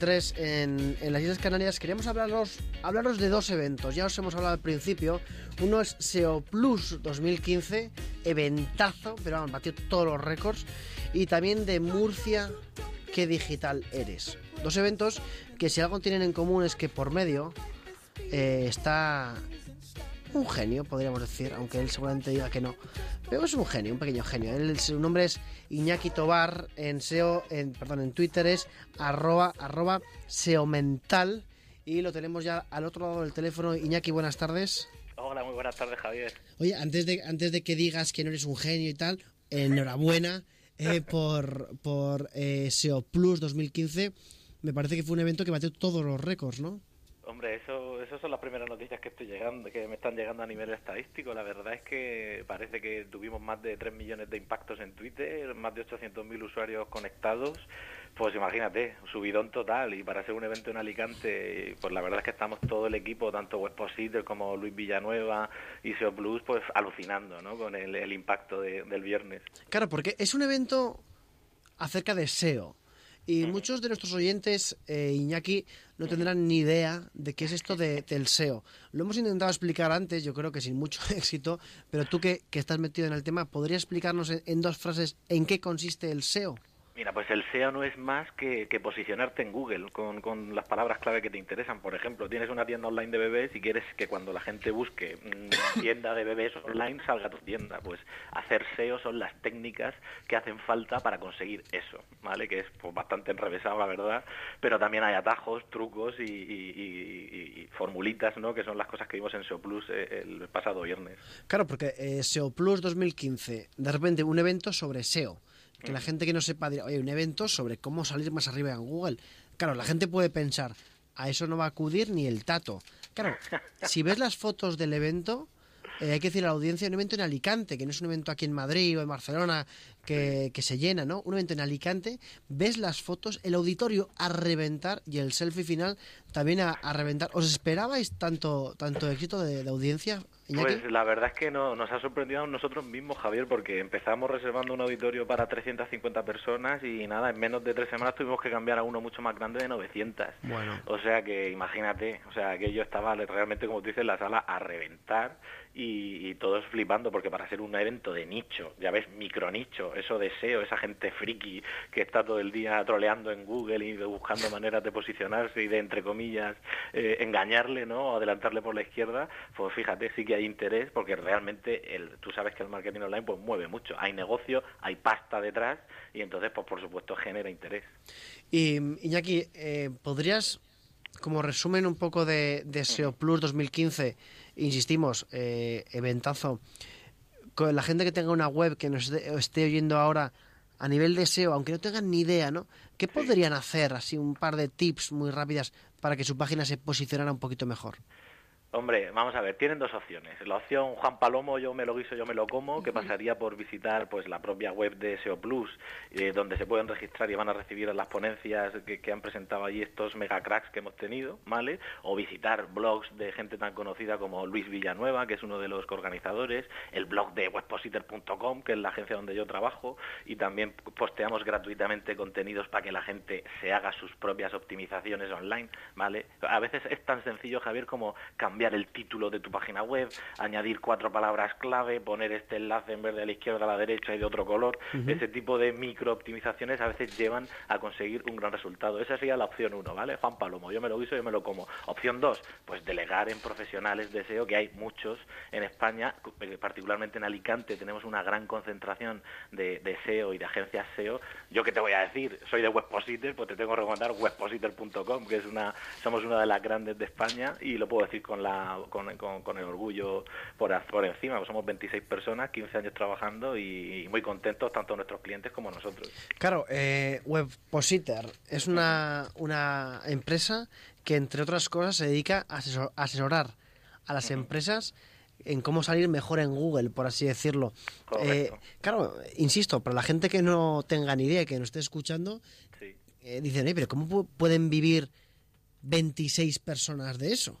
tres en, en, las Islas Canarias, queríamos hablaros, hablaros de dos eventos. Ya os hemos hablado al principio. Uno es SEO Plus 2015, eventazo, pero vamos, batió todos los récords. Y también de Murcia, qué digital eres. Dos eventos que si algo tienen en común es que por medio eh, está un genio, podríamos decir, aunque él seguramente diga que no. Pero es un genio, un pequeño genio. Él, su nombre es Iñaki Tobar, en SEO, en, perdón, en Twitter es arroba, arroba SEOmental. Y lo tenemos ya al otro lado del teléfono. Iñaki, buenas tardes. Hola, muy buenas tardes, Javier. Oye, antes de, antes de que digas que no eres un genio y tal, enhorabuena eh, por, por eh, SEO Plus 2015. Me parece que fue un evento que batió todos los récords, ¿no? Hombre, eso, eso son las primeras noticias que estoy llegando, que me están llegando a nivel estadístico. La verdad es que parece que tuvimos más de 3 millones de impactos en Twitter, más de 800.000 usuarios conectados. Pues imagínate, subidón total. Y para ser un evento en Alicante, pues la verdad es que estamos todo el equipo, tanto Webpositor como Luis Villanueva y SEO Plus, pues alucinando ¿no? con el, el impacto de, del viernes. Claro, porque es un evento acerca de SEO. Y muchos de nuestros oyentes, eh, Iñaki, no tendrán ni idea de qué es esto de, del SEO. Lo hemos intentado explicar antes, yo creo que sin mucho éxito, pero tú que, que estás metido en el tema, ¿podrías explicarnos en, en dos frases en qué consiste el SEO? Mira, pues el SEO no es más que, que posicionarte en Google con, con, las palabras clave que te interesan. Por ejemplo, tienes una tienda online de bebés y quieres que cuando la gente busque mmm, tienda de bebés online salga tu tienda. Pues hacer SEO son las técnicas que hacen falta para conseguir eso, ¿vale? Que es pues, bastante enrevesado, la verdad, pero también hay atajos, trucos y, y, y, y, formulitas, ¿no? Que son las cosas que vimos en SEO Plus eh, el pasado viernes. Claro, porque eh, SEO Plus 2015, de repente un evento sobre SEO que la gente que no sepa dirá, oye, un evento sobre cómo salir más arriba en Google. Claro, la gente puede pensar, a eso no va a acudir ni el tato. Claro, si ves las fotos del evento, eh, hay que decir a la audiencia, un evento en Alicante, que no es un evento aquí en Madrid o en Barcelona que, que, se llena, ¿no? Un evento en Alicante, ves las fotos, el auditorio a reventar y el selfie final también a, a reventar. ¿Os esperabais tanto, tanto éxito de, de audiencia? Iñaki? Pues la verdad es que no, nos ha sorprendido a nosotros mismos, Javier, porque empezamos reservando un auditorio para 350 personas y nada, en menos de tres semanas tuvimos que cambiar a uno mucho más grande de 900. Bueno. O sea que imagínate, o sea que yo estaba realmente, como tú dices, en la sala a reventar y, y todos flipando, porque para ser un evento de nicho, ya ves, micro nicho, eso de SEO, esa gente friki que está todo el día troleando en Google y buscando maneras de posicionarse y de, entre comillas, eh, engañarle, ¿no? O adelantarle por la izquierda, pues fíjate, sí que hay interés porque realmente el, tú sabes que el marketing online pues mueve mucho, hay negocio, hay pasta detrás y entonces pues por supuesto genera interés. Y Iñaki, eh, ¿podrías como resumen un poco de, de SEO Plus 2015, insistimos, eh, eventazo, la gente que tenga una web que nos esté, oyendo ahora a nivel de SEO, aunque no tengan ni idea, ¿no? ¿Qué podrían hacer? Así un par de tips muy rápidas para que su página se posicionara un poquito mejor. Hombre, vamos a ver, tienen dos opciones. La opción Juan Palomo, yo me lo guiso, yo me lo como, que pasaría por visitar pues la propia web de SEO Plus, eh, donde se pueden registrar y van a recibir las ponencias que, que, han presentado allí estos mega cracks que hemos tenido, ¿vale? O visitar blogs de gente tan conocida como Luis Villanueva, que es uno de los organizadores, el blog de webpositor.com, que es la agencia donde yo trabajo, y también posteamos gratuitamente contenidos para que la gente se haga sus propias optimizaciones online, ¿vale? A veces es tan sencillo, Javier, como cambiar cambiar el título de tu página web, añadir cuatro palabras clave, poner este enlace en vez de a la izquierda a la derecha y de otro color. Uh -huh. Ese tipo de micro optimizaciones a veces llevan a conseguir un gran resultado. Esa sería la opción uno, ¿vale? Juan Palomo, yo me lo guiso, yo me lo como. Opción dos, pues delegar en profesionales de SEO, que hay muchos en España, particularmente en Alicante, tenemos una gran concentración de, de SEO y de agencias SEO. Yo qué te voy a decir, soy de Webpositor, pues te tengo que recomendar webpositor.com, que es una, somos una de las grandes de España y lo puedo decir con la con, con, con, el orgullo por, por encima. Pues somos 26 personas, 15 años trabajando y, y, muy contentos tanto nuestros clientes como nosotros. Claro, eh, Webpositor es una, una empresa que, entre otras cosas, se dedica a asesor, a asesorar a las uh -huh. empresas en cómo salir mejor en Google, por así decirlo. Eh, claro, insisto, para la gente que no tenga ni idea, que nos esté escuchando, sí. eh, dicen, pero ¿cómo pueden vivir 26 personas de eso?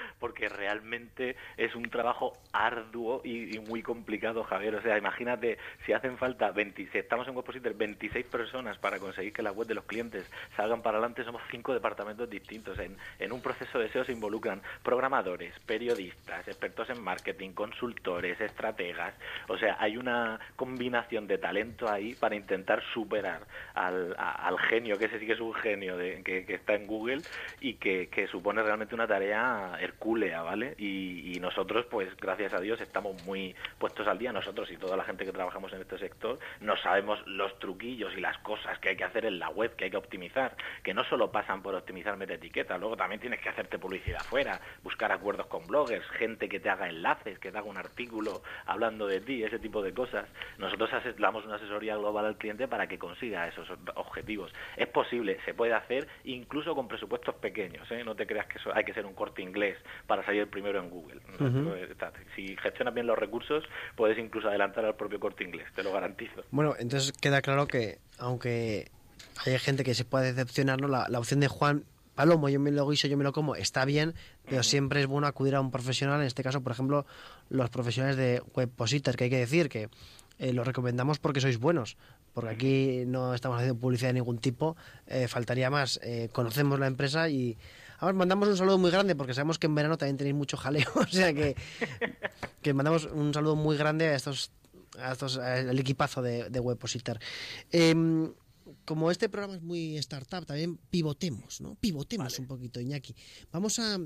porque realmente es un trabajo arduo y, muy complicado, Javier. O sea, imagínate, si hacen falta, 20, si estamos en Webpositor 26 personas para conseguir que la web de los clientes salgan para adelante, somos cinco departamentos distintos. En, en un proceso de SEO se involucran programadores, periodistas, expertos en marketing, consultores, estrategas. O sea, hay una combinación de talento ahí para intentar superar al, genio, que ese sí que es un genio que, está en Google y que, que supone realmente una tarea hercúlea, ¿vale? Y, nosotros, pues gracias a Dios, estamos muy puestos al día, nosotros y toda la gente que trabajamos en este sector, no sabemos los truquillos y las cosas que hay que hacer en la web, que hay que optimizar, que no solo pasan por optimizar meta etiqueta, luego también tienes que hacerte publicidad fuera, buscar acuerdos con bloggers, gente que te haga enlaces, que te haga un artículo hablando de ti, ese tipo de cosas. Nosotros damos una asesoría global al cliente para que consiga esos objetivos. Es posible, se puede hacer incluso con presupuestos pequeños, ¿eh? no te creas que eso hay que ser un corte inglés para salir primero en Google. Si gestionas bien los recursos, puedes incluso adelantar al propio corte inglés, te lo garantizo. Bueno, entonces queda claro que, aunque hay gente que se puede decepcionar, ¿no? la, opción de Juan Palomo, yo me lo guiso, yo me lo como, está bien, pero siempre es bueno acudir a un profesional, en este caso, por ejemplo, los profesionales de Webpositor, que hay que decir que eh, los recomendamos porque sois buenos, porque aquí no estamos haciendo publicidad de ningún tipo, eh, faltaría más, eh, conocemos la empresa y Mandamos un saludo muy grande porque sabemos que en verano también tenéis mucho jaleo. o sea que, que mandamos un saludo muy grande a estos, a estos al equipazo de, de Webpositor. Em, como este programa es muy startup, también pivotemos, ¿no? Pivotemos un poquito, Iñaki. Vamos a,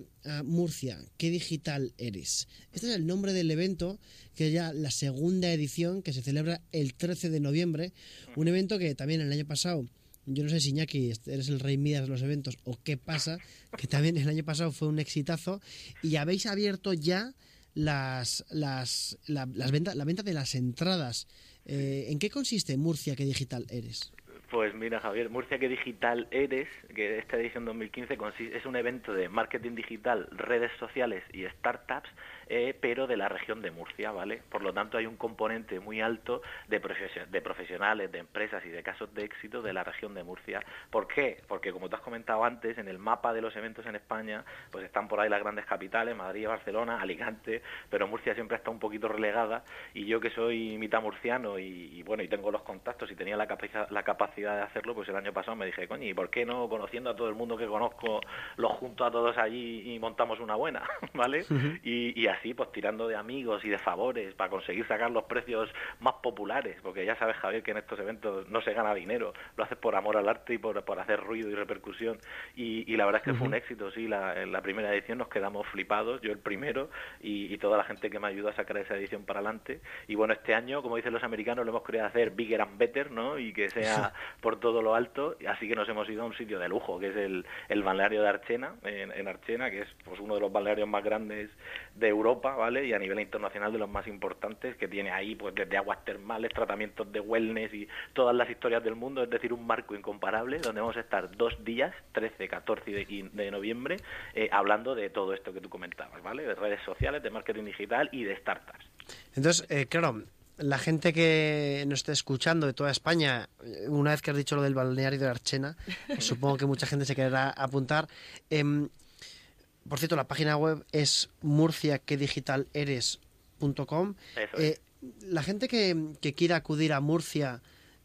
Murcia. ¿Qué digital eres? Este es el nombre del evento, que es ya la segunda edición, que se celebra el 13 de noviembre. Un evento que también el año pasado yo no sé si Iñaki eres el rey Midas de los eventos o qué pasa, que también el año pasado fue un exitazo y habéis abierto ya las, las, la, las venta, la venta de las entradas. Eh, ¿En qué consiste Murcia qué digital eres? Pues mira, Javier, Murcia qué digital eres, que esta edición 2015 es un evento de marketing digital, redes sociales y startups eh, pero de la región de Murcia, ¿vale? Por lo tanto, hay un componente muy alto de, de profesionales, de empresas y de casos de éxito de la región de Murcia. ¿Por qué? Porque, como te has comentado antes, en el mapa de los eventos en España, pues están por ahí las grandes capitales, Madrid, Barcelona, Alicante, pero Murcia siempre está un poquito relegada y yo que soy mitad murciano y, bueno, y tengo los contactos y tenía la capacidad de hacerlo, pues el año pasado me dije, coño, ¿y por qué no, conociendo a todo el mundo que conozco, los junto a todos allí y montamos una buena, ¿vale? y, y así, pues tirando de amigos y de favores para conseguir sacar los precios más populares, porque ya sabes, Javier, que en estos eventos no se gana dinero, lo haces por amor al arte y por, por hacer ruido y repercusión. Y, la verdad es que fue un éxito, sí, la, en la primera edición nos quedamos flipados, yo el primero y, toda la gente que me ayudó a sacar esa edición para adelante. Y bueno, este año, como dicen los americanos, lo hemos querido hacer bigger and better, ¿no? Y que sea por todo lo alto, así que nos hemos ido a un sitio de lujo, que es el, el balneario de Archena, en, en Archena, que es pues uno de los balnearios más grandes de Europa ¿vale? Y a nivel internacional de los más importantes, que tiene ahí pues desde aguas termales, tratamientos de wellness y todas las historias del mundo, es decir, un marco incomparable donde vamos a estar dos días, 13, 14 de, de noviembre, eh, hablando de todo esto que tú comentabas, ¿vale? De redes sociales, de marketing digital y de startups. Entonces, eh, claro, la gente que nos esté escuchando de toda España, una vez que has dicho lo del balneario de Archena, supongo que mucha gente se querrá apuntar. Eh, por cierto, la página web es murciaquedigitaleres.com. Eh, la gente que, quiera acudir a Murcia,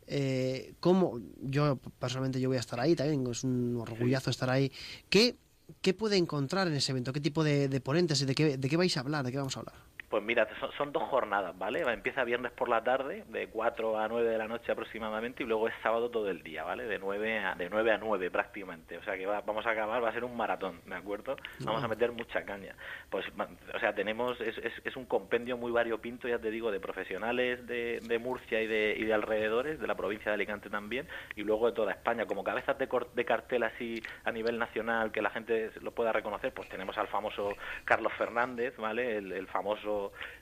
eh, ¿cómo? Yo personalmente yo voy a estar ahí también, es un orgullazo estar ahí. ¿Qué, ¿Qué puede encontrar en ese evento? ¿Qué tipo de, de ponentes? ¿De qué, ¿De qué vais a hablar? ¿De qué vamos a hablar? Pues mira, son, dos jornadas, ¿vale? Empieza viernes por la tarde, de 4 a 9 de la noche aproximadamente, y luego es sábado todo el día, ¿vale? De 9 a, de 9, a 9 prácticamente. O sea que vamos a acabar, va a ser un maratón, ¿de acuerdo? Vamos a meter mucha caña. Pues, o sea, tenemos, es, es, un compendio muy variopinto, ya te digo, de profesionales de, de Murcia y de, y de alrededores, de la provincia de Alicante también, y luego de toda España. Como cabezas de, de cartel así a nivel nacional, que la gente lo pueda reconocer, pues tenemos al famoso Carlos Fernández, ¿vale? el famoso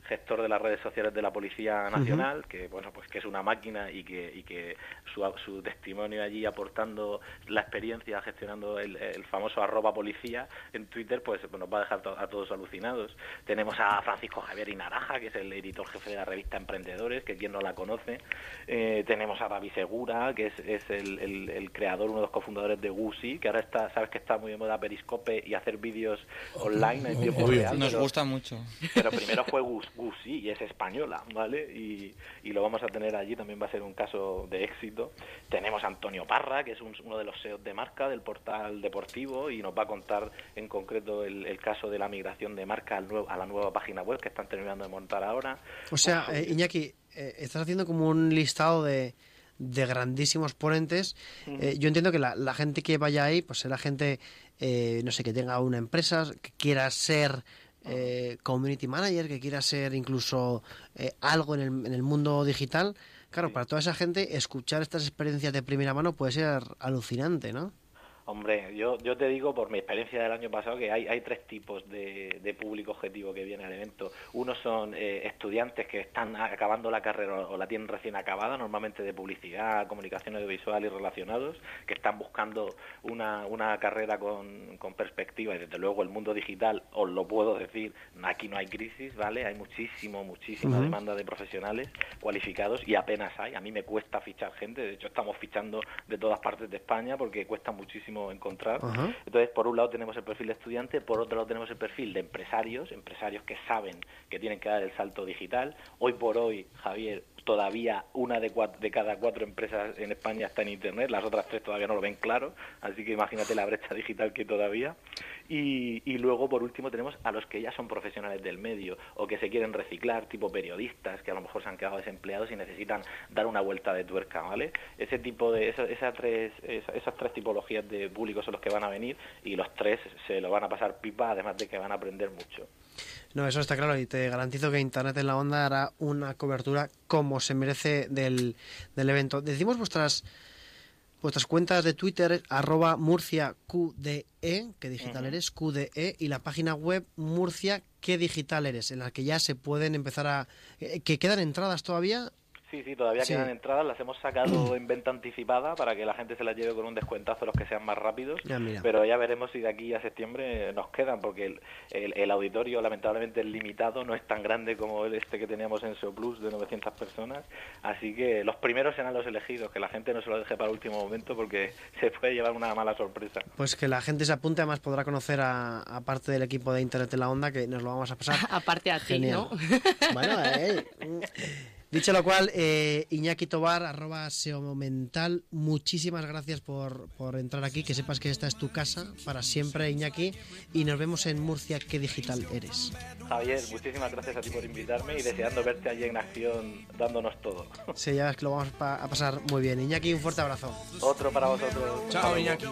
gestor de las redes sociales de la Policía Nacional, que bueno, pues que es una máquina y que, y que su, su testimonio allí aportando la experiencia gestionando el, el famoso arroba policía en Twitter, pues nos va a dejar a todos alucinados. Tenemos a Francisco Javier Inaraja, que es el editor jefe de la revista Emprendedores, que quien no la conoce. Eh, tenemos a David Segura, que es, es el, el, creador, uno de los cofundadores de Gusi, que ahora está, sabes que está muy de moda Periscope y hacer vídeos online en tiempo real. Nos gusta mucho. Pero primero fue Gus, Gusi y es española, ¿vale? Y, y, lo vamos a tener allí, también va a ser un caso de éxito. Tenemos a Antonio Parra, que es uno de los SEOs de marca del portal deportivo y nos va a contar en concreto el, el caso de la migración de marca al nuevo, a la nueva página web que están terminando de montar ahora. O sea, eh, Iñaki, eh, estás haciendo como un listado de, de grandísimos ponentes. Eh, yo entiendo que la, la, gente que vaya ahí, pues será gente, eh, no sé, que tenga una empresa, que quiera ser eh, community manager, que quiera ser incluso eh, algo en el, en el, mundo digital. Claro, sí. para toda esa gente, escuchar estas experiencias de primera mano puede ser alucinante, ¿no? Hombre, yo, yo te digo por mi experiencia del año pasado que hay, hay tres tipos de, de público objetivo que viene al evento. Uno son eh, estudiantes que están acabando la carrera o la tienen recién acabada, normalmente de publicidad, comunicación audiovisual y relacionados, que están buscando una, una carrera con, con perspectiva y desde luego el mundo digital, os lo puedo decir, aquí no hay crisis, ¿vale? Hay muchísimo, muchísima uh -huh. demanda de profesionales cualificados y apenas hay. A mí me cuesta fichar gente, de hecho estamos fichando de todas partes de España porque cuesta muchísimo encontrar. Uh -huh. Entonces, por un lado tenemos el perfil de estudiante, por otro lado tenemos el perfil de empresarios, empresarios que saben que tienen que dar el salto digital. Hoy por hoy, Javier, todavía una de, cuatro, de cada cuatro empresas en España está en Internet, las otras tres todavía no lo ven claro, así que imagínate la brecha digital que todavía. Y, y, luego, por último, tenemos a los que ya son profesionales del medio o que se quieren reciclar, tipo periodistas, que a lo mejor se han quedado desempleados y necesitan dar una vuelta de tuerca, ¿vale? Ese tipo de, esa, esa tres, esa, esas tres tipologías de públicos son los que van a venir y los tres se lo van a pasar pipa, además de que van a aprender mucho. No, eso está claro y te garantizo que Internet en la Onda hará una cobertura como se merece del, del evento. Decimos vuestras vuestras cuentas de Twitter, arroba Murcia QDE, que digital eres, QDE, y la página web Murcia, ¿qué digital eres? En la que ya se pueden empezar a... Eh, que quedan entradas todavía Sí, sí, todavía sí. quedan entradas, las hemos sacado en venta anticipada para que la gente se las lleve con un descuentazo los que sean más rápidos, ya, pero ya veremos si de aquí a septiembre nos quedan, porque el, el, el, auditorio lamentablemente es limitado, no es tan grande como el este que teníamos en SEO Plus de 900 personas, así que los primeros serán los elegidos, que la gente no se lo deje para el último momento porque se puede llevar una mala sorpresa. Pues que la gente se apunte, además podrá conocer a, a parte del equipo de Internet en la Onda, que nos lo vamos a pasar. Aparte a ti, Genial. ¿no? bueno, eh... Dicho lo cual, eh, Iñaki Tobar, arroba SEO Mental, muchísimas gracias por, por, entrar aquí, que sepas que esta es tu casa para siempre, Iñaki, y nos vemos en Murcia, ¿qué digital eres? Javier, muchísimas gracias a ti por invitarme y deseando verte allí en acción dándonos todo. Sí, ya es que lo vamos a pasar muy bien. Iñaki, un fuerte abrazo. Otro para vosotros. Chao, Iñaki.